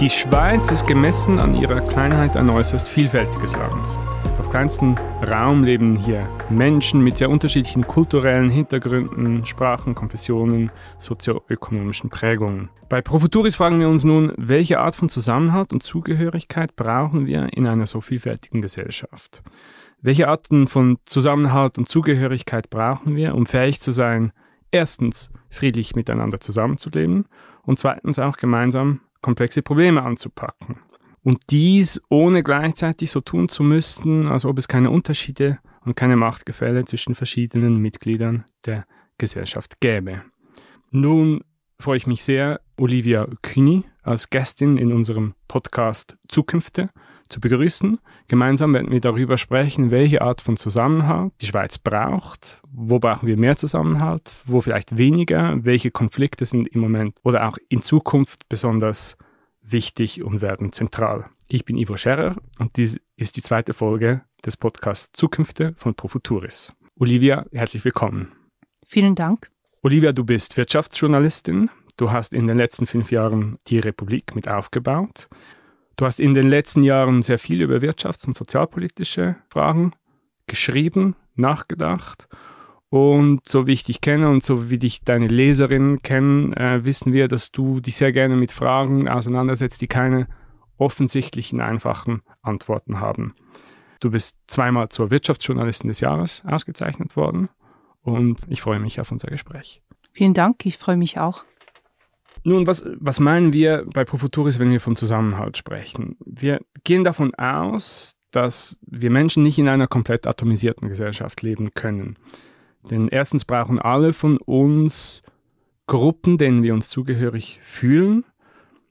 Die Schweiz ist gemessen an ihrer Kleinheit ein äußerst vielfältiges Land. Auf kleinstem Raum leben hier Menschen mit sehr unterschiedlichen kulturellen Hintergründen, Sprachen, Konfessionen, sozioökonomischen Prägungen. Bei Profuturis fragen wir uns nun, welche Art von Zusammenhalt und Zugehörigkeit brauchen wir in einer so vielfältigen Gesellschaft? Welche Arten von Zusammenhalt und Zugehörigkeit brauchen wir, um fähig zu sein, erstens friedlich miteinander zusammenzuleben und zweitens auch gemeinsam komplexe Probleme anzupacken. Und dies ohne gleichzeitig so tun zu müssen, als ob es keine Unterschiede und keine Machtgefälle zwischen verschiedenen Mitgliedern der Gesellschaft gäbe. Nun freue ich mich sehr, Olivia Kühni als Gästin in unserem Podcast Zukünfte zu begrüßen. Gemeinsam werden wir darüber sprechen, welche Art von Zusammenhalt die Schweiz braucht, wo brauchen wir mehr Zusammenhalt, wo vielleicht weniger, welche Konflikte sind im Moment oder auch in Zukunft besonders wichtig und werden zentral. Ich bin Ivo Scherer und dies ist die zweite Folge des Podcasts Zukünfte von Profuturis. Olivia, herzlich willkommen. Vielen Dank. Olivia, du bist Wirtschaftsjournalistin. Du hast in den letzten fünf Jahren die Republik mit aufgebaut. Du hast in den letzten Jahren sehr viel über wirtschafts- und sozialpolitische Fragen geschrieben, nachgedacht. Und so wie ich dich kenne und so wie dich deine Leserinnen kennen, äh, wissen wir, dass du dich sehr gerne mit Fragen auseinandersetzt, die keine offensichtlichen, einfachen Antworten haben. Du bist zweimal zur Wirtschaftsjournalistin des Jahres ausgezeichnet worden und ich freue mich auf unser Gespräch. Vielen Dank, ich freue mich auch. Nun, was, was meinen wir bei Profuturis, wenn wir von Zusammenhalt sprechen? Wir gehen davon aus, dass wir Menschen nicht in einer komplett atomisierten Gesellschaft leben können. Denn erstens brauchen alle von uns Gruppen, denen wir uns zugehörig fühlen.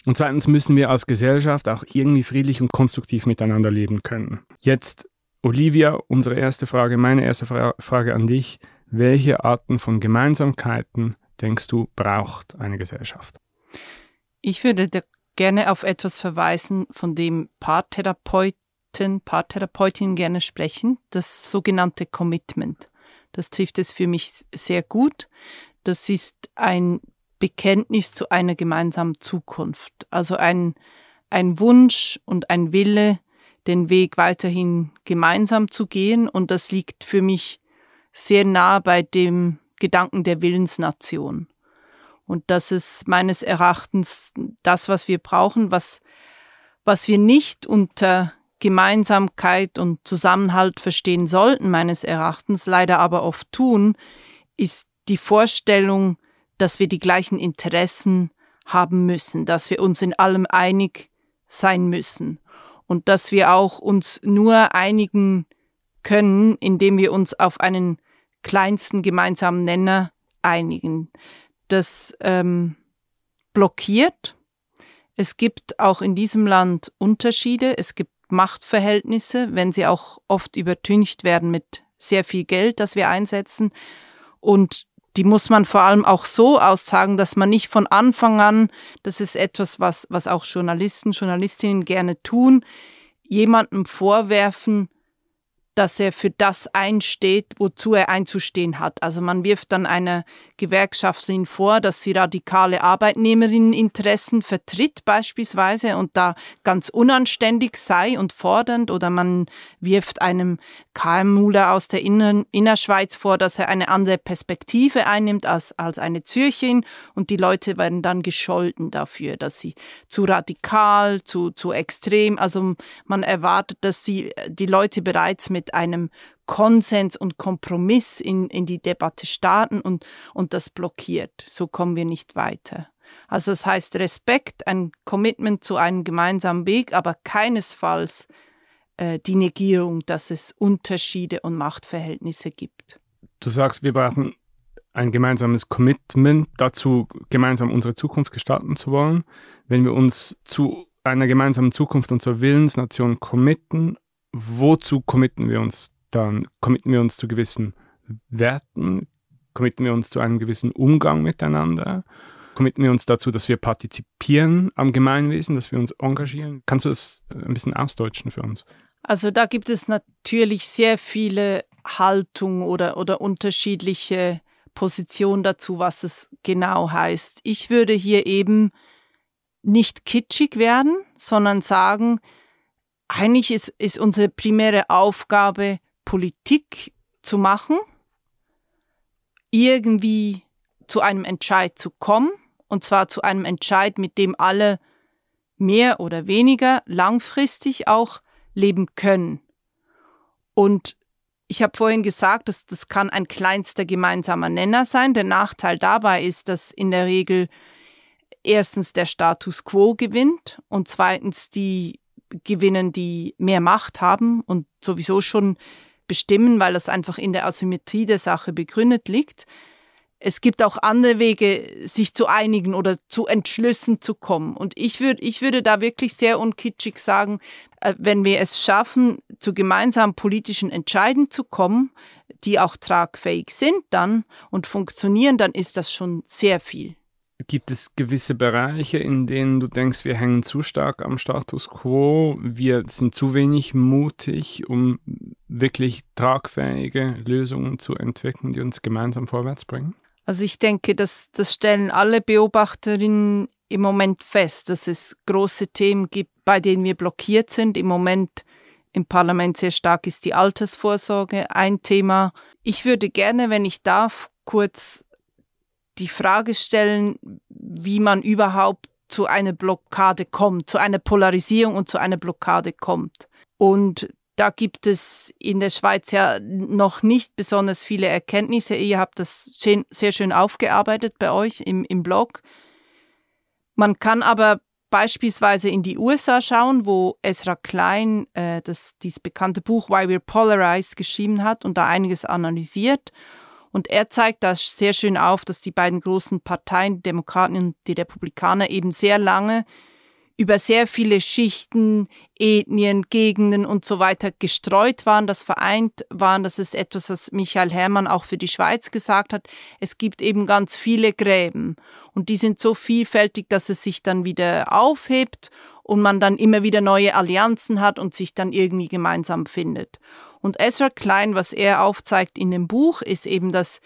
Und zweitens müssen wir als Gesellschaft auch irgendwie friedlich und konstruktiv miteinander leben können. Jetzt, Olivia, unsere erste Frage, meine erste Fra Frage an dich. Welche Arten von Gemeinsamkeiten denkst du, braucht eine Gesellschaft? Ich würde gerne auf etwas verweisen, von dem Paartherapeuten, Paartherapeutinnen gerne sprechen, das sogenannte Commitment. Das trifft es für mich sehr gut. Das ist ein Bekenntnis zu einer gemeinsamen Zukunft. Also ein, ein Wunsch und ein Wille, den Weg weiterhin gemeinsam zu gehen. Und das liegt für mich sehr nah bei dem Gedanken der Willensnation. Und das ist meines Erachtens das, was wir brauchen, was, was wir nicht unter Gemeinsamkeit und Zusammenhalt verstehen sollten, meines Erachtens, leider aber oft tun, ist die Vorstellung, dass wir die gleichen Interessen haben müssen, dass wir uns in allem einig sein müssen und dass wir auch uns nur einigen können, indem wir uns auf einen kleinsten gemeinsamen Nenner einigen. Das ähm, blockiert. Es gibt auch in diesem Land Unterschiede. Es gibt Machtverhältnisse, wenn sie auch oft übertüncht werden mit sehr viel Geld, das wir einsetzen. Und die muss man vor allem auch so aussagen, dass man nicht von Anfang an, das ist etwas, was, was auch Journalisten, Journalistinnen gerne tun, jemandem vorwerfen, dass er für das einsteht, wozu er einzustehen hat. Also man wirft dann einer Gewerkschafterin vor, dass sie radikale Arbeitnehmerinneninteressen vertritt beispielsweise und da ganz unanständig sei und fordernd. Oder man wirft einem KMUler aus der Inner Innerschweiz vor, dass er eine andere Perspektive einnimmt als, als eine Zürchin. Und die Leute werden dann gescholten dafür, dass sie zu radikal, zu, zu extrem, also man erwartet, dass sie die Leute bereits mit einem Konsens und Kompromiss in, in die Debatte starten und, und das blockiert. So kommen wir nicht weiter. Also das heißt Respekt, ein Commitment zu einem gemeinsamen Weg, aber keinesfalls äh, die Negierung, dass es Unterschiede und Machtverhältnisse gibt. Du sagst, wir brauchen ein gemeinsames Commitment dazu, gemeinsam unsere Zukunft gestalten zu wollen. Wenn wir uns zu einer gemeinsamen Zukunft unserer Willensnation committen, wozu committen wir uns dann? Committen wir uns zu gewissen Werten? Committen wir uns zu einem gewissen Umgang miteinander? Committen wir uns dazu, dass wir partizipieren am Gemeinwesen, dass wir uns engagieren? Kannst du das ein bisschen ausdeutschen für uns? Also da gibt es natürlich sehr viele Haltungen oder, oder unterschiedliche Positionen dazu, was es genau heißt. Ich würde hier eben nicht kitschig werden, sondern sagen, eigentlich ist, ist unsere primäre Aufgabe, Politik zu machen, irgendwie zu einem Entscheid zu kommen, und zwar zu einem Entscheid, mit dem alle mehr oder weniger langfristig auch leben können. Und ich habe vorhin gesagt, dass das kann ein kleinster gemeinsamer Nenner sein. Der Nachteil dabei ist, dass in der Regel erstens der Status quo gewinnt und zweitens die gewinnen, die mehr Macht haben und sowieso schon bestimmen, weil das einfach in der Asymmetrie der Sache begründet liegt. Es gibt auch andere Wege, sich zu einigen oder zu Entschlüssen zu kommen. Und ich würde, ich würde da wirklich sehr unkitschig sagen, äh, wenn wir es schaffen, zu gemeinsamen politischen Entscheiden zu kommen, die auch tragfähig sind dann und funktionieren, dann ist das schon sehr viel. Gibt es gewisse Bereiche, in denen du denkst, wir hängen zu stark am Status quo, wir sind zu wenig mutig, um wirklich tragfähige Lösungen zu entwickeln, die uns gemeinsam vorwärts bringen? Also ich denke, das, das stellen alle Beobachterinnen im Moment fest, dass es große Themen gibt, bei denen wir blockiert sind. Im Moment im Parlament sehr stark ist die Altersvorsorge ein Thema. Ich würde gerne, wenn ich darf, kurz die Frage stellen, wie man überhaupt zu einer Blockade kommt, zu einer Polarisierung und zu einer Blockade kommt. Und da gibt es in der Schweiz ja noch nicht besonders viele Erkenntnisse. Ihr habt das sehr schön aufgearbeitet bei euch im, im Blog. Man kann aber beispielsweise in die USA schauen, wo Ezra Klein äh, das, dieses bekannte Buch Why We're Polarized geschrieben hat und da einiges analysiert. Und er zeigt da sehr schön auf, dass die beiden großen Parteien, die Demokraten und die Republikaner, eben sehr lange über sehr viele Schichten, Ethnien, Gegenden und so weiter gestreut waren, das vereint waren. Das ist etwas, was Michael Herrmann auch für die Schweiz gesagt hat. Es gibt eben ganz viele Gräben und die sind so vielfältig, dass es sich dann wieder aufhebt und man dann immer wieder neue Allianzen hat und sich dann irgendwie gemeinsam findet. Und Ezra Klein, was er aufzeigt in dem Buch, ist eben, dass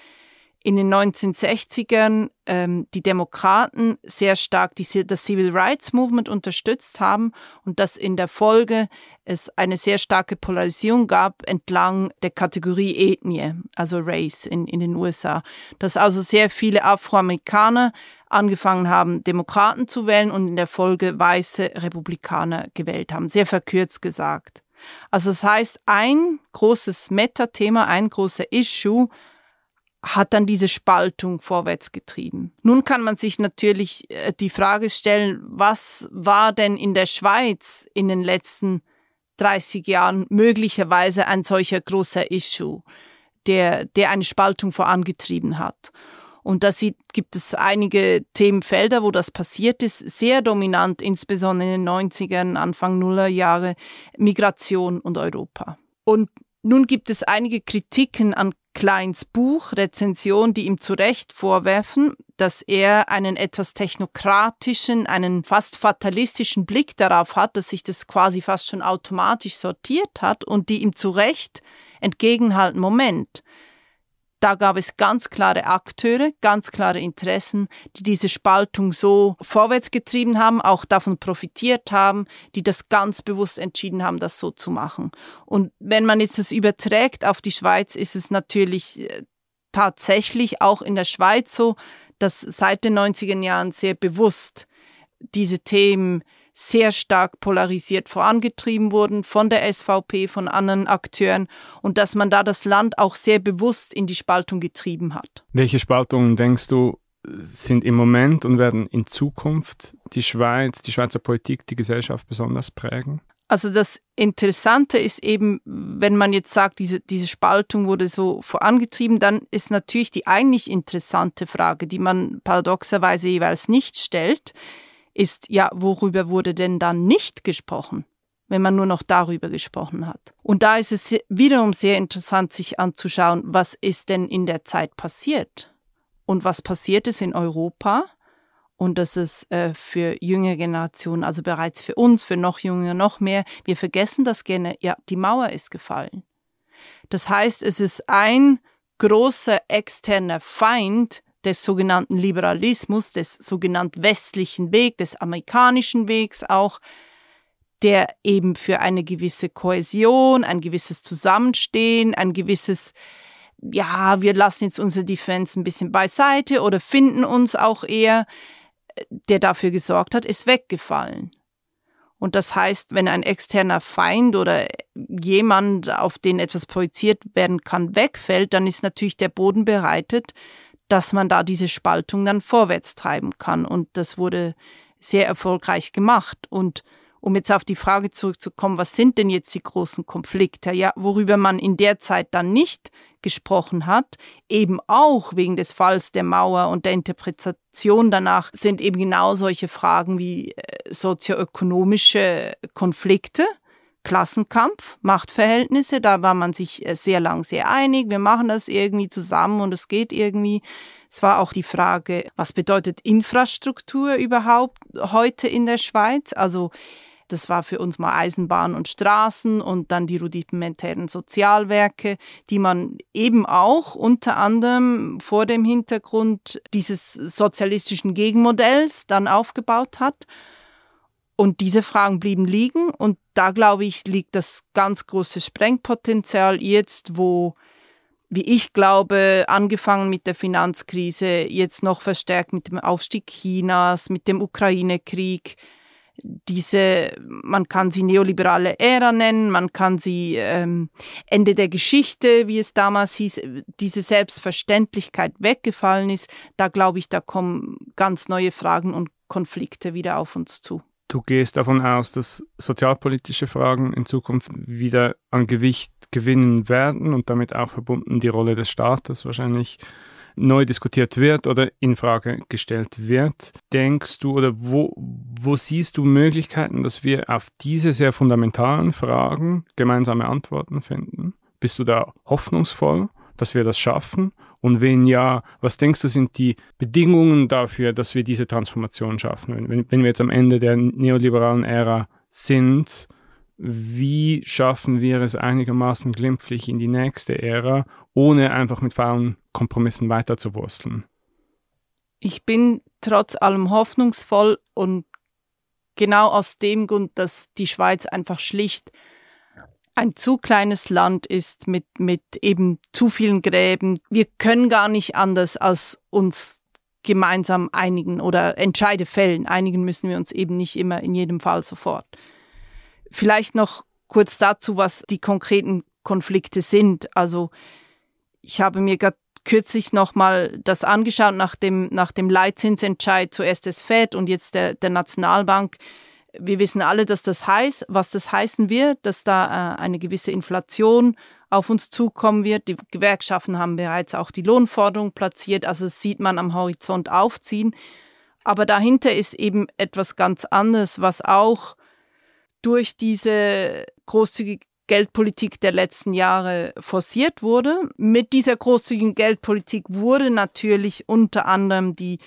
in den 1960ern ähm, die Demokraten sehr stark die, das Civil Rights Movement unterstützt haben und dass in der Folge es eine sehr starke Polarisierung gab entlang der Kategorie Ethnie, also Race in, in den USA. Dass also sehr viele Afroamerikaner angefangen haben, Demokraten zu wählen und in der Folge weiße Republikaner gewählt haben, sehr verkürzt gesagt. Also das heißt, ein großes Metathema, ein großer Issue hat dann diese Spaltung vorwärts getrieben. Nun kann man sich natürlich äh, die Frage stellen, was war denn in der Schweiz in den letzten 30 Jahren möglicherweise ein solcher großer Issue, der, der eine Spaltung vorangetrieben hat. Und da gibt es einige Themenfelder, wo das passiert ist, sehr dominant, insbesondere in den 90ern, Anfang Nuller Jahre, Migration und Europa. Und nun gibt es einige Kritiken an Kleins Buch, Rezension, die ihm zu Recht vorwerfen, dass er einen etwas technokratischen, einen fast fatalistischen Blick darauf hat, dass sich das quasi fast schon automatisch sortiert hat und die ihm zu Recht entgegenhalten, Moment, da gab es ganz klare Akteure, ganz klare Interessen, die diese Spaltung so vorwärts getrieben haben, auch davon profitiert haben, die das ganz bewusst entschieden haben, das so zu machen. Und wenn man jetzt das überträgt auf die Schweiz, ist es natürlich äh, tatsächlich auch in der Schweiz so, dass seit den 90er Jahren sehr bewusst diese Themen sehr stark polarisiert vorangetrieben wurden von der SVP, von anderen Akteuren und dass man da das Land auch sehr bewusst in die Spaltung getrieben hat. Welche Spaltungen denkst du sind im Moment und werden in Zukunft die Schweiz, die Schweizer Politik, die Gesellschaft besonders prägen? Also das Interessante ist eben, wenn man jetzt sagt, diese, diese Spaltung wurde so vorangetrieben, dann ist natürlich die eigentlich interessante Frage, die man paradoxerweise jeweils nicht stellt, ist, ja, worüber wurde denn dann nicht gesprochen? wenn man nur noch darüber gesprochen hat. Und da ist es wiederum sehr interessant, sich anzuschauen, was ist denn in der Zeit passiert und was passiert ist in Europa und das ist äh, für jüngere Generationen, also bereits für uns, für noch jüngere, noch mehr. Wir vergessen das gerne. Ja, die Mauer ist gefallen. Das heißt, es ist ein großer externer Feind des sogenannten Liberalismus, des sogenannten westlichen Weg, des amerikanischen Wegs auch, der eben für eine gewisse Kohäsion, ein gewisses Zusammenstehen, ein gewisses, ja, wir lassen jetzt unsere Defense ein bisschen beiseite oder finden uns auch eher, der dafür gesorgt hat, ist weggefallen. Und das heißt, wenn ein externer Feind oder jemand, auf den etwas projiziert werden kann, wegfällt, dann ist natürlich der Boden bereitet, dass man da diese Spaltung dann vorwärts treiben kann. Und das wurde sehr erfolgreich gemacht. Und um jetzt auf die Frage zurückzukommen, was sind denn jetzt die großen Konflikte? Ja, worüber man in der Zeit dann nicht gesprochen hat, eben auch wegen des Falls der Mauer und der Interpretation danach, sind eben genau solche Fragen wie äh, sozioökonomische Konflikte, Klassenkampf, Machtverhältnisse, da war man sich äh, sehr lang sehr einig, wir machen das irgendwie zusammen und es geht irgendwie. Es war auch die Frage, was bedeutet Infrastruktur überhaupt heute in der Schweiz? Also das war für uns mal Eisenbahn und Straßen und dann die rudimentären Sozialwerke, die man eben auch unter anderem vor dem Hintergrund dieses sozialistischen Gegenmodells dann aufgebaut hat. Und diese Fragen blieben liegen und da glaube ich liegt das ganz große Sprengpotenzial jetzt, wo wie ich glaube, angefangen mit der Finanzkrise, jetzt noch verstärkt mit dem Aufstieg Chinas, mit dem Ukraine-Krieg, diese, man kann sie neoliberale Ära nennen, man kann sie ähm, Ende der Geschichte, wie es damals hieß, diese Selbstverständlichkeit weggefallen ist, da glaube ich, da kommen ganz neue Fragen und Konflikte wieder auf uns zu. Du gehst davon aus, dass sozialpolitische Fragen in Zukunft wieder an Gewicht gewinnen werden und damit auch verbunden die Rolle des Staates wahrscheinlich neu diskutiert wird oder in Frage gestellt wird. Denkst du oder wo, wo siehst du Möglichkeiten, dass wir auf diese sehr fundamentalen Fragen gemeinsame Antworten finden? Bist du da hoffnungsvoll, dass wir das schaffen? Und wenn ja, was denkst du sind die Bedingungen dafür, dass wir diese Transformation schaffen? Wenn, wenn wir jetzt am Ende der neoliberalen Ära sind, wie schaffen wir es einigermaßen glimpflich in die nächste Ära, ohne einfach mit faulen Kompromissen weiterzuwursteln? Ich bin trotz allem hoffnungsvoll und genau aus dem Grund, dass die Schweiz einfach schlicht ein zu kleines Land ist mit, mit eben zu vielen Gräben. Wir können gar nicht anders als uns gemeinsam einigen oder Entscheide fällen. Einigen müssen wir uns eben nicht immer in jedem Fall sofort. Vielleicht noch kurz dazu, was die konkreten Konflikte sind. Also ich habe mir gerade kürzlich nochmal das angeschaut nach dem, nach dem Leitzinsentscheid zuerst des FED und jetzt der, der Nationalbank. Wir wissen alle, dass das heißt, was das heißen wird, dass da äh, eine gewisse Inflation auf uns zukommen wird. Die Gewerkschaften haben bereits auch die Lohnforderung platziert, also das sieht man am Horizont aufziehen. Aber dahinter ist eben etwas ganz anderes, was auch durch diese großzügige Geldpolitik der letzten Jahre forciert wurde. Mit dieser großzügigen Geldpolitik wurde natürlich unter anderem die,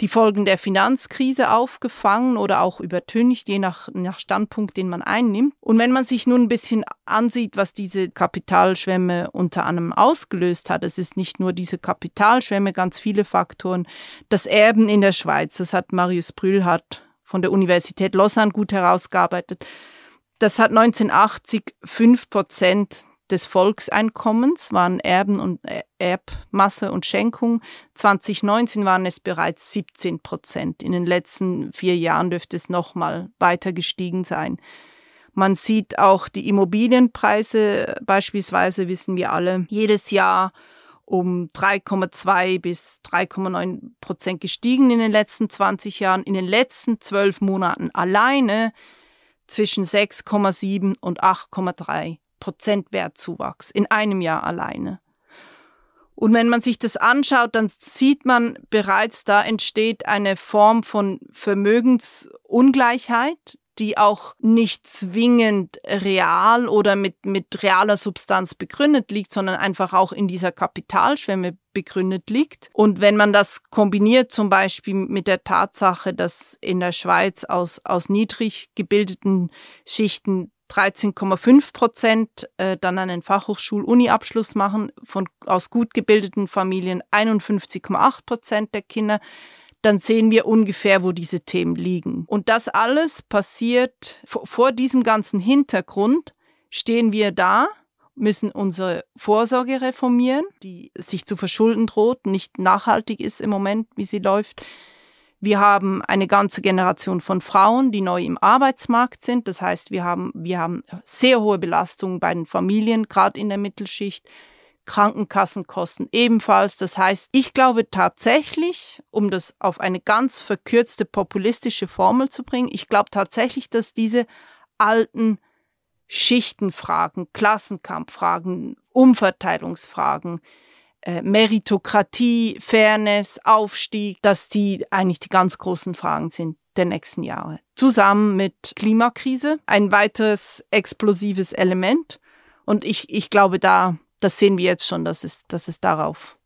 die Folgen der Finanzkrise aufgefangen oder auch übertüncht, je nach, nach Standpunkt, den man einnimmt. Und wenn man sich nun ein bisschen ansieht, was diese Kapitalschwemme unter anderem ausgelöst hat, es ist nicht nur diese Kapitalschwemme, ganz viele Faktoren. Das Erben in der Schweiz, das hat Marius Brühlhardt von der Universität Lausanne gut herausgearbeitet. Das hat 1980 fünf Prozent des Volkseinkommens waren Erben und Erbmasse und Schenkung. 2019 waren es bereits 17 Prozent. In den letzten vier Jahren dürfte es nochmal weiter gestiegen sein. Man sieht auch die Immobilienpreise beispielsweise, wissen wir alle, jedes Jahr um 3,2 bis 3,9 Prozent gestiegen in den letzten 20 Jahren. In den letzten zwölf Monaten alleine zwischen 6,7 und 8,3 Prozent Wertzuwachs in einem Jahr alleine. Und wenn man sich das anschaut, dann sieht man bereits, da entsteht eine Form von Vermögensungleichheit, die auch nicht zwingend real oder mit, mit realer Substanz begründet liegt, sondern einfach auch in dieser Kapitalschwemme begründet liegt. Und wenn man das kombiniert zum Beispiel mit der Tatsache, dass in der Schweiz aus, aus niedrig gebildeten Schichten 13,5 Prozent äh, dann einen Fachhochschul-Uni-Abschluss machen, von, aus gut gebildeten Familien 51,8 Prozent der Kinder, dann sehen wir ungefähr, wo diese Themen liegen. Und das alles passiert vor, vor diesem ganzen Hintergrund, stehen wir da, müssen unsere Vorsorge reformieren, die sich zu verschulden droht, nicht nachhaltig ist im Moment, wie sie läuft. Wir haben eine ganze Generation von Frauen, die neu im Arbeitsmarkt sind. Das heißt, wir haben, wir haben sehr hohe Belastungen bei den Familien, gerade in der Mittelschicht. Krankenkassenkosten ebenfalls. Das heißt, ich glaube tatsächlich, um das auf eine ganz verkürzte populistische Formel zu bringen, ich glaube tatsächlich, dass diese alten Schichtenfragen, Klassenkampffragen, Umverteilungsfragen, äh, Meritokratie, Fairness, Aufstieg, dass die eigentlich die ganz großen Fragen sind der nächsten Jahre. Zusammen mit Klimakrise, ein weiteres explosives Element. Und ich, ich glaube, da, das sehen wir jetzt schon, dass es, dass es darauf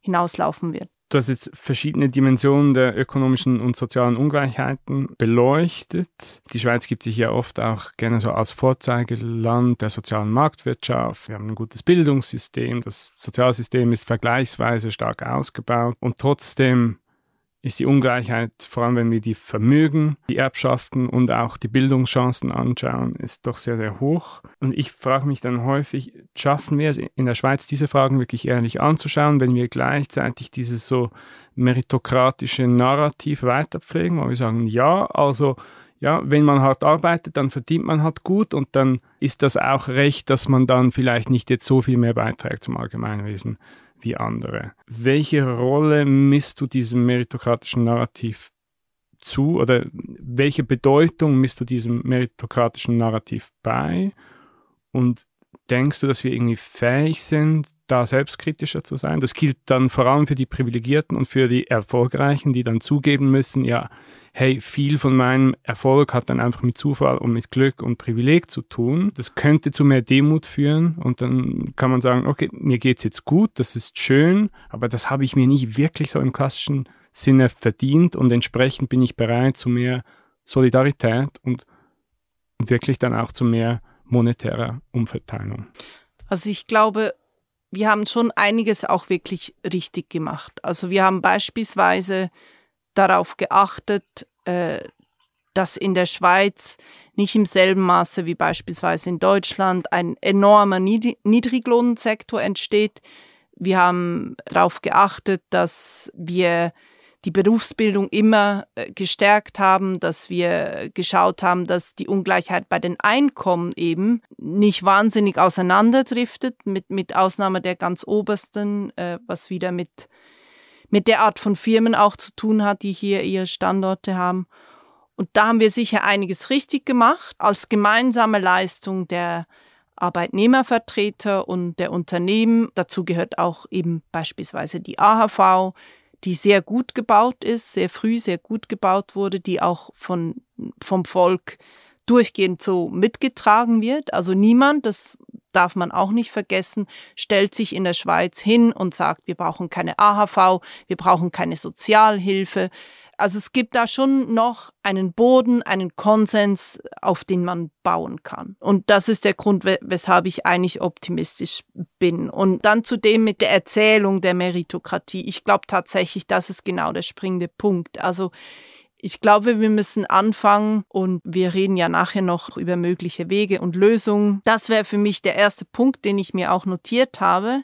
hinauslaufen wird. Du hast jetzt verschiedene Dimensionen der ökonomischen und sozialen Ungleichheiten beleuchtet. Die Schweiz gibt sich ja oft auch gerne so als Vorzeigeland der sozialen Marktwirtschaft. Wir haben ein gutes Bildungssystem, das Sozialsystem ist vergleichsweise stark ausgebaut und trotzdem ist die Ungleichheit, vor allem wenn wir die Vermögen, die Erbschaften und auch die Bildungschancen anschauen, ist doch sehr, sehr hoch. Und ich frage mich dann häufig, schaffen wir es in der Schweiz, diese Fragen wirklich ehrlich anzuschauen, wenn wir gleichzeitig dieses so meritokratische Narrativ weiterpflegen, wo wir sagen, ja, also ja, wenn man hart arbeitet, dann verdient man halt gut und dann ist das auch recht, dass man dann vielleicht nicht jetzt so viel mehr beiträgt zum Allgemeinwesen wie andere. Welche Rolle misst du diesem meritokratischen Narrativ zu oder welche Bedeutung misst du diesem meritokratischen Narrativ bei? Und denkst du, dass wir irgendwie fähig sind, da selbstkritischer zu sein? Das gilt dann vor allem für die Privilegierten und für die Erfolgreichen, die dann zugeben müssen, ja, hey, viel von meinem Erfolg hat dann einfach mit Zufall und mit Glück und Privileg zu tun. Das könnte zu mehr Demut führen und dann kann man sagen, okay, mir geht's jetzt gut, das ist schön, aber das habe ich mir nicht wirklich so im klassischen Sinne verdient und entsprechend bin ich bereit zu mehr Solidarität und wirklich dann auch zu mehr monetärer Umverteilung. Also ich glaube, wir haben schon einiges auch wirklich richtig gemacht. Also wir haben beispielsweise darauf geachtet, äh, dass in der Schweiz nicht im selben Maße wie beispielsweise in Deutschland ein enormer Niedriglohnsektor entsteht. Wir haben darauf geachtet, dass wir die Berufsbildung immer äh, gestärkt haben, dass wir geschaut haben, dass die Ungleichheit bei den Einkommen eben nicht wahnsinnig auseinanderdriftet, mit, mit Ausnahme der ganz obersten, äh, was wieder mit mit der Art von Firmen auch zu tun hat, die hier ihre Standorte haben. Und da haben wir sicher einiges richtig gemacht als gemeinsame Leistung der Arbeitnehmervertreter und der Unternehmen. Dazu gehört auch eben beispielsweise die AHV, die sehr gut gebaut ist, sehr früh sehr gut gebaut wurde, die auch von, vom Volk durchgehend so mitgetragen wird. Also niemand, das darf man auch nicht vergessen, stellt sich in der Schweiz hin und sagt, wir brauchen keine AHV, wir brauchen keine Sozialhilfe. Also es gibt da schon noch einen Boden, einen Konsens, auf den man bauen kann. Und das ist der Grund, weshalb ich eigentlich optimistisch bin. Und dann zudem mit der Erzählung der Meritokratie. Ich glaube tatsächlich, das ist genau der springende Punkt. Also ich glaube, wir müssen anfangen und wir reden ja nachher noch über mögliche Wege und Lösungen. Das wäre für mich der erste Punkt, den ich mir auch notiert habe.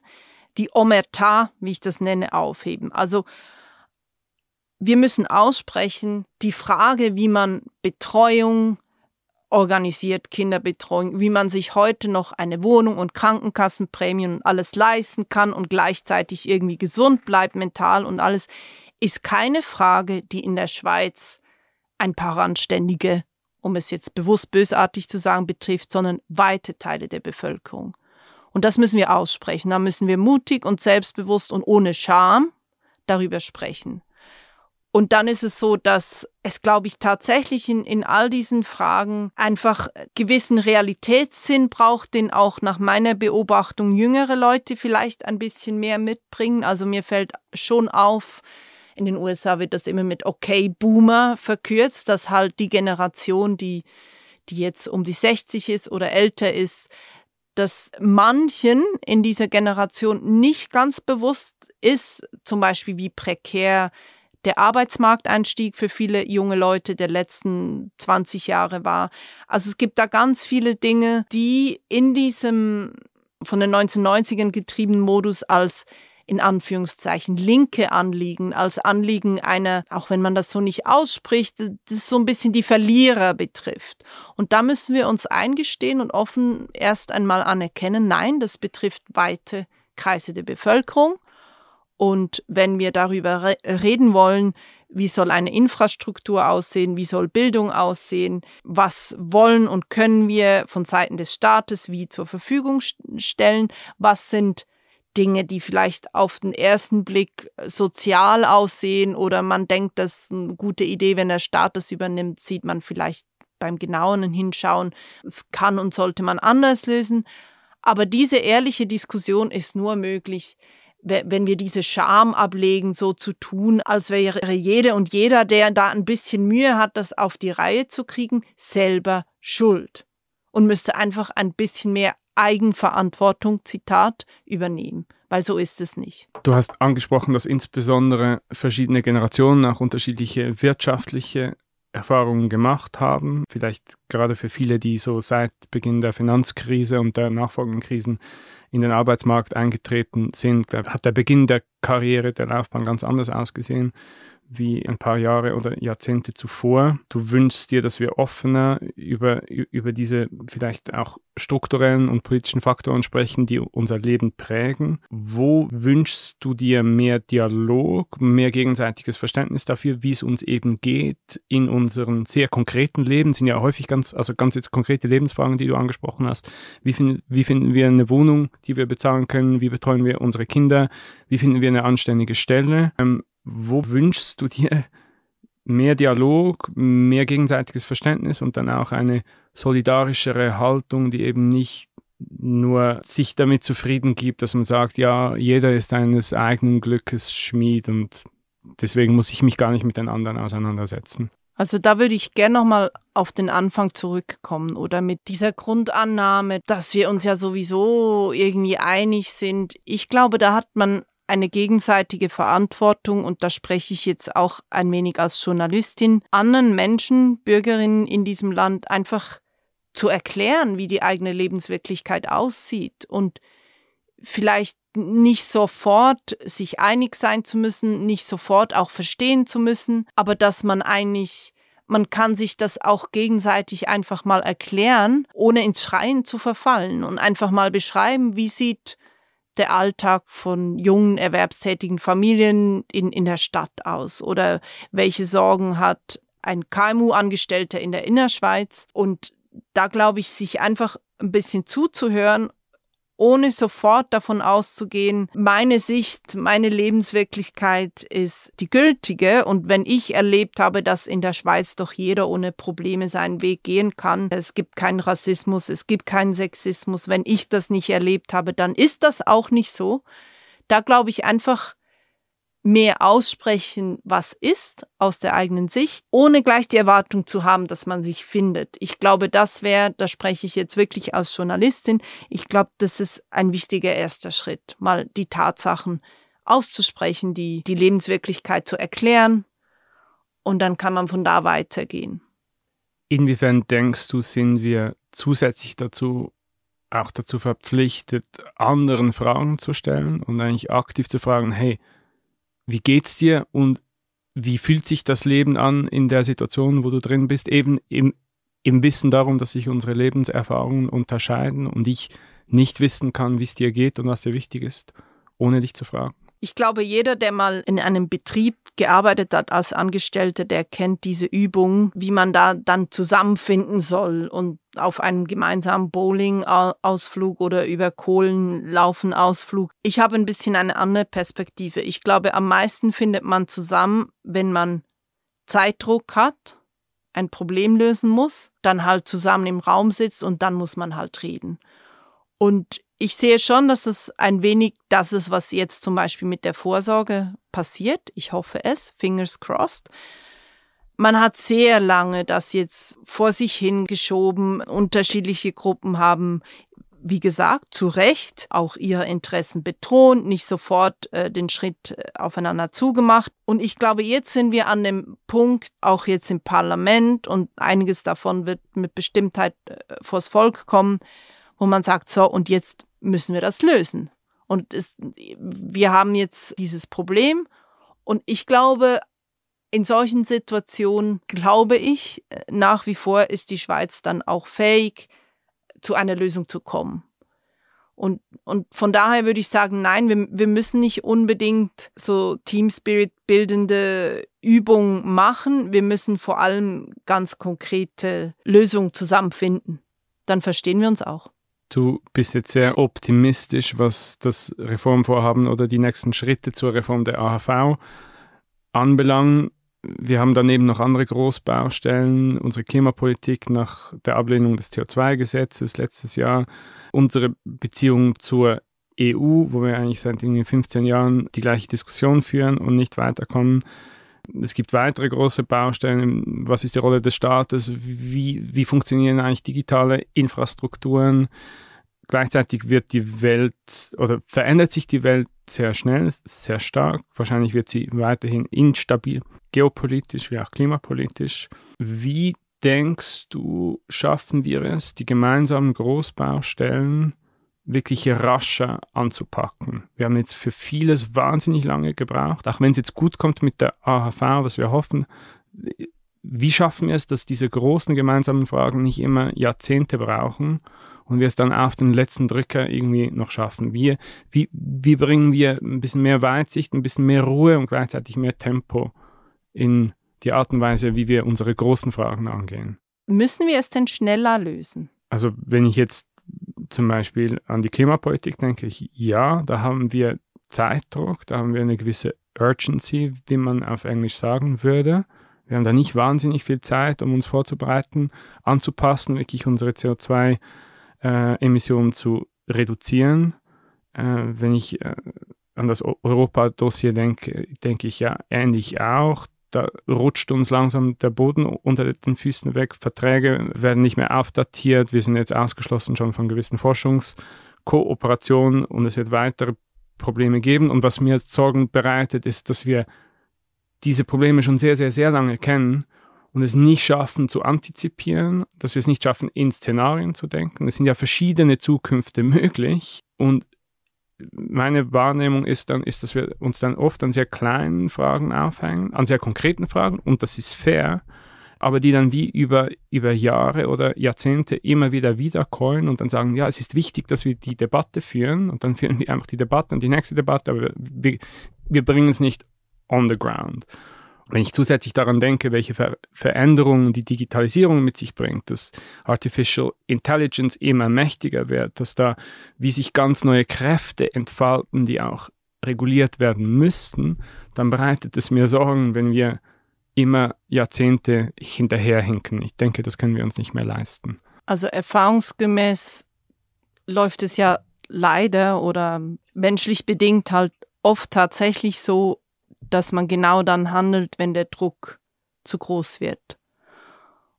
Die Omerta, wie ich das nenne, aufheben. Also wir müssen aussprechen, die Frage, wie man Betreuung organisiert, Kinderbetreuung, wie man sich heute noch eine Wohnung und Krankenkassenprämien und alles leisten kann und gleichzeitig irgendwie gesund bleibt mental und alles ist keine Frage, die in der Schweiz ein paar Randständige, um es jetzt bewusst bösartig zu sagen, betrifft, sondern weite Teile der Bevölkerung. Und das müssen wir aussprechen. Da müssen wir mutig und selbstbewusst und ohne Scham darüber sprechen. Und dann ist es so, dass es, glaube ich, tatsächlich in, in all diesen Fragen einfach gewissen Realitätssinn braucht, den auch nach meiner Beobachtung jüngere Leute vielleicht ein bisschen mehr mitbringen. Also mir fällt schon auf, in den USA wird das immer mit Okay Boomer verkürzt, dass halt die Generation, die die jetzt um die 60 ist oder älter ist, dass manchen in dieser Generation nicht ganz bewusst ist, zum Beispiel wie prekär der Arbeitsmarkteinstieg für viele junge Leute der letzten 20 Jahre war. Also es gibt da ganz viele Dinge, die in diesem von den 1990ern getriebenen Modus als in Anführungszeichen linke Anliegen, als Anliegen einer, auch wenn man das so nicht ausspricht, das so ein bisschen die Verlierer betrifft. Und da müssen wir uns eingestehen und offen erst einmal anerkennen, nein, das betrifft weite Kreise der Bevölkerung. Und wenn wir darüber re reden wollen, wie soll eine Infrastruktur aussehen, wie soll Bildung aussehen, was wollen und können wir von Seiten des Staates wie zur Verfügung stellen, was sind Dinge, die vielleicht auf den ersten Blick sozial aussehen oder man denkt, das ist eine gute Idee, wenn der Staat das übernimmt, sieht man vielleicht beim genauen Hinschauen, es kann und sollte man anders lösen. Aber diese ehrliche Diskussion ist nur möglich, wenn wir diese Scham ablegen, so zu tun, als wäre jede und jeder, der da ein bisschen Mühe hat, das auf die Reihe zu kriegen, selber schuld und müsste einfach ein bisschen mehr Eigenverantwortung, Zitat, übernehmen, weil so ist es nicht. Du hast angesprochen, dass insbesondere verschiedene Generationen auch unterschiedliche wirtschaftliche Erfahrungen gemacht haben. Vielleicht gerade für viele, die so seit Beginn der Finanzkrise und der nachfolgenden Krisen in den Arbeitsmarkt eingetreten sind, hat der Beginn der Karriere, der Laufbahn ganz anders ausgesehen wie ein paar Jahre oder Jahrzehnte zuvor. Du wünschst dir, dass wir offener über, über diese vielleicht auch strukturellen und politischen Faktoren sprechen, die unser Leben prägen. Wo wünschst du dir mehr Dialog, mehr gegenseitiges Verständnis dafür, wie es uns eben geht in unseren sehr konkreten Leben? Sind ja häufig ganz, also ganz jetzt konkrete Lebensfragen, die du angesprochen hast. Wie, find, wie finden wir eine Wohnung, die wir bezahlen können? Wie betreuen wir unsere Kinder? Wie finden wir eine anständige Stelle? Ähm, wo wünschst du dir mehr Dialog, mehr gegenseitiges Verständnis und dann auch eine solidarischere Haltung, die eben nicht nur sich damit zufrieden gibt, dass man sagt, ja, jeder ist eines eigenen Glückes Schmied und deswegen muss ich mich gar nicht mit den anderen auseinandersetzen. Also da würde ich gerne nochmal auf den Anfang zurückkommen oder mit dieser Grundannahme, dass wir uns ja sowieso irgendwie einig sind. Ich glaube, da hat man eine gegenseitige Verantwortung, und da spreche ich jetzt auch ein wenig als Journalistin, anderen Menschen, Bürgerinnen in diesem Land einfach zu erklären, wie die eigene Lebenswirklichkeit aussieht und vielleicht nicht sofort sich einig sein zu müssen, nicht sofort auch verstehen zu müssen, aber dass man eigentlich man kann sich das auch gegenseitig einfach mal erklären, ohne ins Schreien zu verfallen und einfach mal beschreiben, wie sieht der Alltag von jungen erwerbstätigen Familien in, in der Stadt aus oder welche Sorgen hat ein KMU-Angestellter in der Innerschweiz. Und da glaube ich, sich einfach ein bisschen zuzuhören ohne sofort davon auszugehen, meine Sicht, meine Lebenswirklichkeit ist die gültige. Und wenn ich erlebt habe, dass in der Schweiz doch jeder ohne Probleme seinen Weg gehen kann, es gibt keinen Rassismus, es gibt keinen Sexismus, wenn ich das nicht erlebt habe, dann ist das auch nicht so. Da glaube ich einfach, mehr aussprechen, was ist aus der eigenen Sicht, ohne gleich die Erwartung zu haben, dass man sich findet. Ich glaube, das wäre, da spreche ich jetzt wirklich als Journalistin, ich glaube, das ist ein wichtiger erster Schritt, mal die Tatsachen auszusprechen, die, die Lebenswirklichkeit zu erklären und dann kann man von da weitergehen. Inwiefern denkst du, sind wir zusätzlich dazu auch dazu verpflichtet, anderen Fragen zu stellen und eigentlich aktiv zu fragen, hey, wie geht's dir und wie fühlt sich das Leben an in der Situation, wo du drin bist, eben im, im Wissen darum, dass sich unsere Lebenserfahrungen unterscheiden und ich nicht wissen kann, wie es dir geht und was dir wichtig ist, ohne dich zu fragen. Ich glaube, jeder, der mal in einem Betrieb gearbeitet hat als Angestellter, der kennt diese Übung, wie man da dann zusammenfinden soll und auf einem gemeinsamen Bowling-Ausflug oder über Kohlenlaufen-Ausflug. Ich habe ein bisschen eine andere Perspektive. Ich glaube, am meisten findet man zusammen, wenn man Zeitdruck hat, ein Problem lösen muss, dann halt zusammen im Raum sitzt und dann muss man halt reden. Und ich sehe schon, dass es ein wenig das ist, was jetzt zum Beispiel mit der Vorsorge passiert. Ich hoffe es, fingers crossed. Man hat sehr lange das jetzt vor sich hingeschoben. Unterschiedliche Gruppen haben wie gesagt, zu Recht auch ihre Interessen betont, nicht sofort äh, den Schritt äh, aufeinander zugemacht. Und ich glaube, jetzt sind wir an dem Punkt, auch jetzt im Parlament, und einiges davon wird mit Bestimmtheit äh, vors Volk kommen, wo man sagt, so, und jetzt müssen wir das lösen. Und es, wir haben jetzt dieses Problem. Und ich glaube, in solchen Situationen, glaube ich, nach wie vor ist die Schweiz dann auch fähig, zu einer Lösung zu kommen. Und, und von daher würde ich sagen, nein, wir, wir müssen nicht unbedingt so Team Spirit bildende Übungen machen. Wir müssen vor allem ganz konkrete Lösungen zusammenfinden. Dann verstehen wir uns auch. Du bist jetzt sehr optimistisch, was das Reformvorhaben oder die nächsten Schritte zur Reform der AHV anbelangt wir haben daneben noch andere Großbaustellen, unsere Klimapolitik nach der Ablehnung des CO2-Gesetzes letztes Jahr, unsere Beziehung zur EU, wo wir eigentlich seit 15 Jahren die gleiche Diskussion führen und nicht weiterkommen. Es gibt weitere große Baustellen. Was ist die Rolle des Staates? Wie, wie funktionieren eigentlich digitale Infrastrukturen? Gleichzeitig wird die Welt oder verändert sich die Welt sehr schnell, sehr stark. Wahrscheinlich wird sie weiterhin instabil geopolitisch wie auch klimapolitisch. Wie denkst du, schaffen wir es, die gemeinsamen Großbaustellen wirklich rascher anzupacken? Wir haben jetzt für vieles wahnsinnig lange gebraucht, auch wenn es jetzt gut kommt mit der AHV, was wir hoffen. Wie schaffen wir es, dass diese großen gemeinsamen Fragen nicht immer Jahrzehnte brauchen und wir es dann auf den letzten Drücker irgendwie noch schaffen? Wie, wie, wie bringen wir ein bisschen mehr Weitsicht, ein bisschen mehr Ruhe und gleichzeitig mehr Tempo in die Art und Weise, wie wir unsere großen Fragen angehen. Müssen wir es denn schneller lösen? Also wenn ich jetzt zum Beispiel an die Klimapolitik denke, ich, ja, da haben wir Zeitdruck, da haben wir eine gewisse Urgency, wie man auf Englisch sagen würde. Wir haben da nicht wahnsinnig viel Zeit, um uns vorzubereiten, anzupassen, wirklich unsere CO2-Emissionen äh, zu reduzieren. Äh, wenn ich äh, an das Europa-Dossier denke, denke ich ja ähnlich auch da rutscht uns langsam der Boden unter den Füßen weg. Verträge werden nicht mehr aufdatiert. Wir sind jetzt ausgeschlossen schon von gewissen Forschungskooperationen und es wird weitere Probleme geben. Und was mir Sorgen bereitet, ist, dass wir diese Probleme schon sehr, sehr, sehr lange kennen und es nicht schaffen zu antizipieren, dass wir es nicht schaffen, in Szenarien zu denken. Es sind ja verschiedene Zukünfte möglich und meine Wahrnehmung ist dann, ist, dass wir uns dann oft an sehr kleinen Fragen aufhängen, an sehr konkreten Fragen, und das ist fair, aber die dann wie über, über Jahre oder Jahrzehnte immer wieder wiederkommen und dann sagen, ja, es ist wichtig, dass wir die Debatte führen und dann führen wir einfach die Debatte und die nächste Debatte, aber wir, wir bringen es nicht on the ground. Wenn ich zusätzlich daran denke, welche Ver Veränderungen die Digitalisierung mit sich bringt, dass Artificial Intelligence immer mächtiger wird, dass da wie sich ganz neue Kräfte entfalten, die auch reguliert werden müssten, dann bereitet es mir Sorgen, wenn wir immer Jahrzehnte hinterherhinken. Ich denke, das können wir uns nicht mehr leisten. Also erfahrungsgemäß läuft es ja leider oder menschlich bedingt halt oft tatsächlich so, dass man genau dann handelt, wenn der Druck zu groß wird.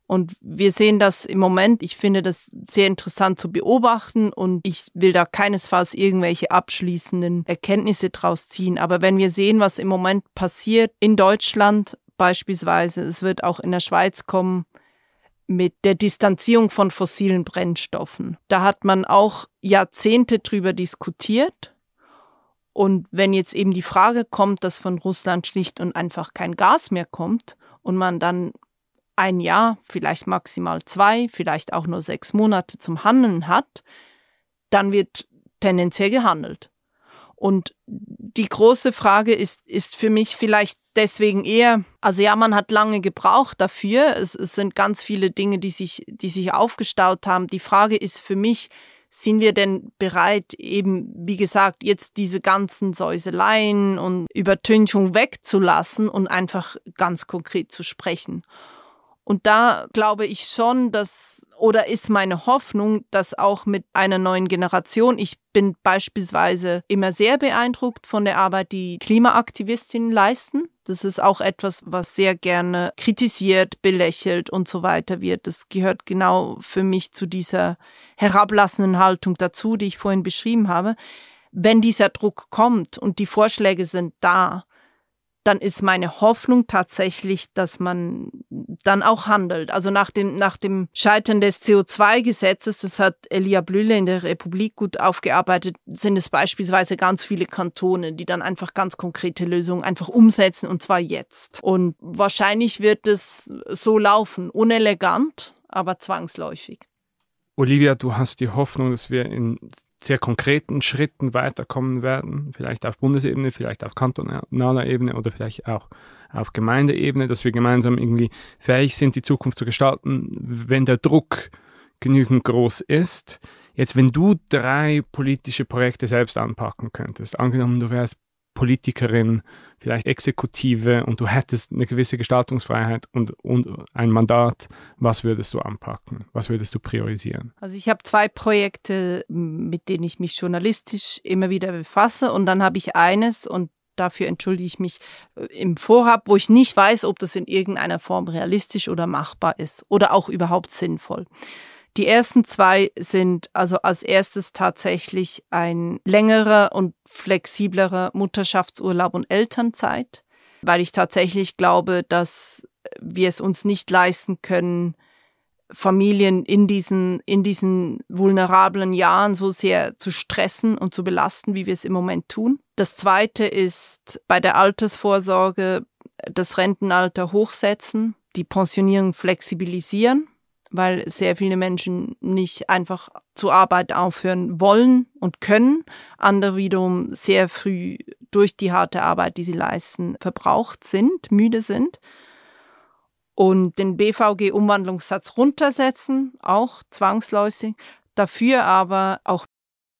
Und wir sehen das im Moment. Ich finde das sehr interessant zu beobachten und ich will da keinesfalls irgendwelche abschließenden Erkenntnisse draus ziehen. Aber wenn wir sehen, was im Moment passiert in Deutschland beispielsweise, es wird auch in der Schweiz kommen, mit der Distanzierung von fossilen Brennstoffen. Da hat man auch Jahrzehnte drüber diskutiert und wenn jetzt eben die Frage kommt, dass von Russland schlicht und einfach kein Gas mehr kommt und man dann ein Jahr, vielleicht maximal zwei, vielleicht auch nur sechs Monate zum Handeln hat, dann wird tendenziell gehandelt. Und die große Frage ist, ist für mich vielleicht deswegen eher, also ja, man hat lange gebraucht dafür. Es, es sind ganz viele Dinge, die sich, die sich aufgestaut haben. Die Frage ist für mich, sind wir denn bereit, eben, wie gesagt, jetzt diese ganzen Säuseleien und Übertünchung wegzulassen und einfach ganz konkret zu sprechen? Und da glaube ich schon, dass oder ist meine Hoffnung, dass auch mit einer neuen Generation, ich bin beispielsweise immer sehr beeindruckt von der Arbeit, die Klimaaktivistinnen leisten. Das ist auch etwas, was sehr gerne kritisiert, belächelt und so weiter wird. Das gehört genau für mich zu dieser herablassenden Haltung dazu, die ich vorhin beschrieben habe. Wenn dieser Druck kommt und die Vorschläge sind da, dann ist meine Hoffnung tatsächlich, dass man dann auch handelt. Also nach dem, nach dem Scheitern des CO2-Gesetzes, das hat Elia Blühle in der Republik gut aufgearbeitet, sind es beispielsweise ganz viele Kantone, die dann einfach ganz konkrete Lösungen einfach umsetzen und zwar jetzt. Und wahrscheinlich wird es so laufen, unelegant, aber zwangsläufig. Olivia, du hast die Hoffnung, dass wir in sehr konkreten Schritten weiterkommen werden, vielleicht auf Bundesebene, vielleicht auf kantonaler Ebene oder vielleicht auch auf Gemeindeebene, dass wir gemeinsam irgendwie fähig sind, die Zukunft zu gestalten, wenn der Druck genügend groß ist. Jetzt, wenn du drei politische Projekte selbst anpacken könntest, angenommen, du wärst Politikerin, vielleicht Exekutive und du hättest eine gewisse Gestaltungsfreiheit und, und ein Mandat, was würdest du anpacken? Was würdest du priorisieren? Also ich habe zwei Projekte, mit denen ich mich journalistisch immer wieder befasse und dann habe ich eines und dafür entschuldige ich mich äh, im Vorhab, wo ich nicht weiß, ob das in irgendeiner Form realistisch oder machbar ist oder auch überhaupt sinnvoll. Die ersten zwei sind also als erstes tatsächlich ein längerer und flexiblerer Mutterschaftsurlaub und Elternzeit, weil ich tatsächlich glaube, dass wir es uns nicht leisten können, Familien in diesen, in diesen vulnerablen Jahren so sehr zu stressen und zu belasten, wie wir es im Moment tun. Das zweite ist bei der Altersvorsorge das Rentenalter hochsetzen, die Pensionierung flexibilisieren weil sehr viele Menschen nicht einfach zur Arbeit aufhören wollen und können, andere wiederum sehr früh durch die harte Arbeit, die sie leisten, verbraucht sind, müde sind. Und den BVG-Umwandlungssatz runtersetzen, auch zwangsläufig, dafür aber auch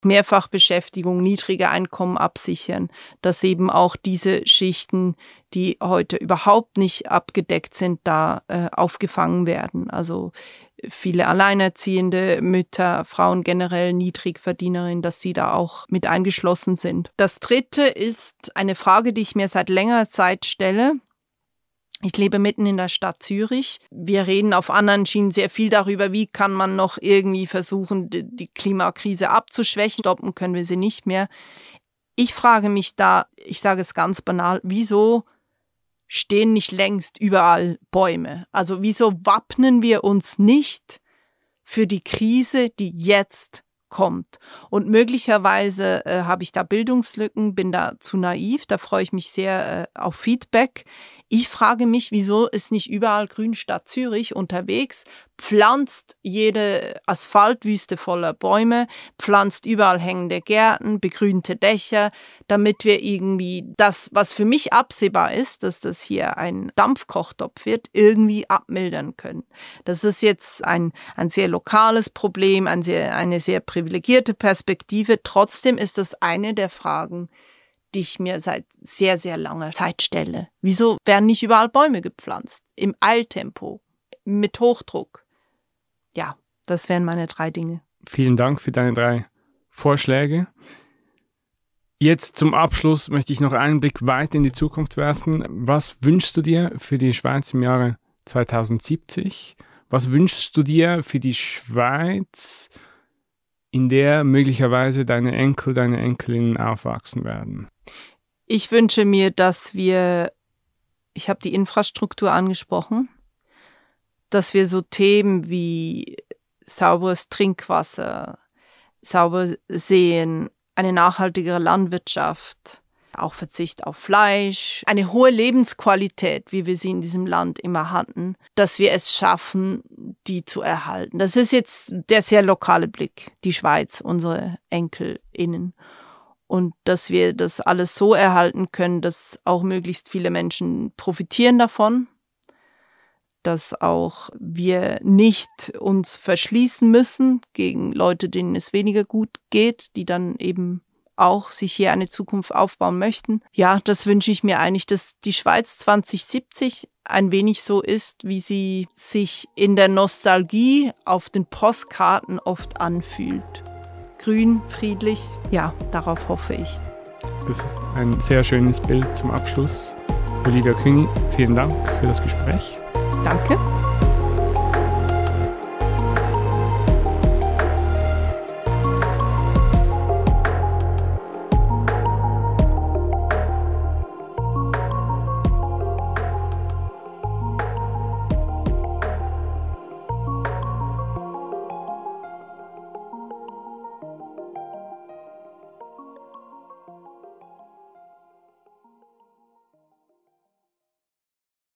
Mehrfachbeschäftigung, niedrige Einkommen absichern, dass eben auch diese Schichten, die heute überhaupt nicht abgedeckt sind, da äh, aufgefangen werden. Also viele alleinerziehende Mütter, Frauen generell Niedrigverdienerinnen, dass sie da auch mit eingeschlossen sind. Das dritte ist eine Frage, die ich mir seit längerer Zeit stelle. Ich lebe mitten in der Stadt Zürich. Wir reden auf anderen Schienen sehr viel darüber, wie kann man noch irgendwie versuchen, die Klimakrise abzuschwächen. Stoppen können wir sie nicht mehr. Ich frage mich da, ich sage es ganz banal, wieso stehen nicht längst überall Bäume? Also wieso wappnen wir uns nicht für die Krise, die jetzt kommt. Und möglicherweise äh, habe ich da Bildungslücken, bin da zu naiv, da freue ich mich sehr äh, auf Feedback. Ich frage mich, wieso ist nicht überall Grünstadt Zürich unterwegs, pflanzt jede Asphaltwüste voller Bäume, pflanzt überall hängende Gärten, begrünte Dächer, damit wir irgendwie das, was für mich absehbar ist, dass das hier ein Dampfkochtopf wird, irgendwie abmildern können. Das ist jetzt ein, ein sehr lokales Problem, ein sehr, eine sehr privilegierte Perspektive. Trotzdem ist das eine der Fragen, die ich mir seit sehr, sehr langer Zeit stelle. Wieso werden nicht überall Bäume gepflanzt? Im Eiltempo, mit Hochdruck. Ja, das wären meine drei Dinge. Vielen Dank für deine drei Vorschläge. Jetzt zum Abschluss möchte ich noch einen Blick weit in die Zukunft werfen. Was wünschst du dir für die Schweiz im Jahre 2070? Was wünschst du dir für die Schweiz in der möglicherweise deine Enkel, deine Enkelinnen aufwachsen werden? Ich wünsche mir, dass wir, ich habe die Infrastruktur angesprochen, dass wir so Themen wie sauberes Trinkwasser, sauber Seen, eine nachhaltigere Landwirtschaft, auch Verzicht auf Fleisch, eine hohe Lebensqualität, wie wir sie in diesem Land immer hatten, dass wir es schaffen, die zu erhalten. Das ist jetzt der sehr lokale Blick, die Schweiz, unsere EnkelInnen. Und dass wir das alles so erhalten können, dass auch möglichst viele Menschen profitieren davon, dass auch wir nicht uns verschließen müssen gegen Leute, denen es weniger gut geht, die dann eben auch sich hier eine Zukunft aufbauen möchten. Ja, das wünsche ich mir eigentlich, dass die Schweiz 2070 ein wenig so ist, wie sie sich in der Nostalgie auf den Postkarten oft anfühlt. Grün, friedlich, ja, darauf hoffe ich. Das ist ein sehr schönes Bild zum Abschluss. Olivia Kühni, vielen Dank für das Gespräch. Danke.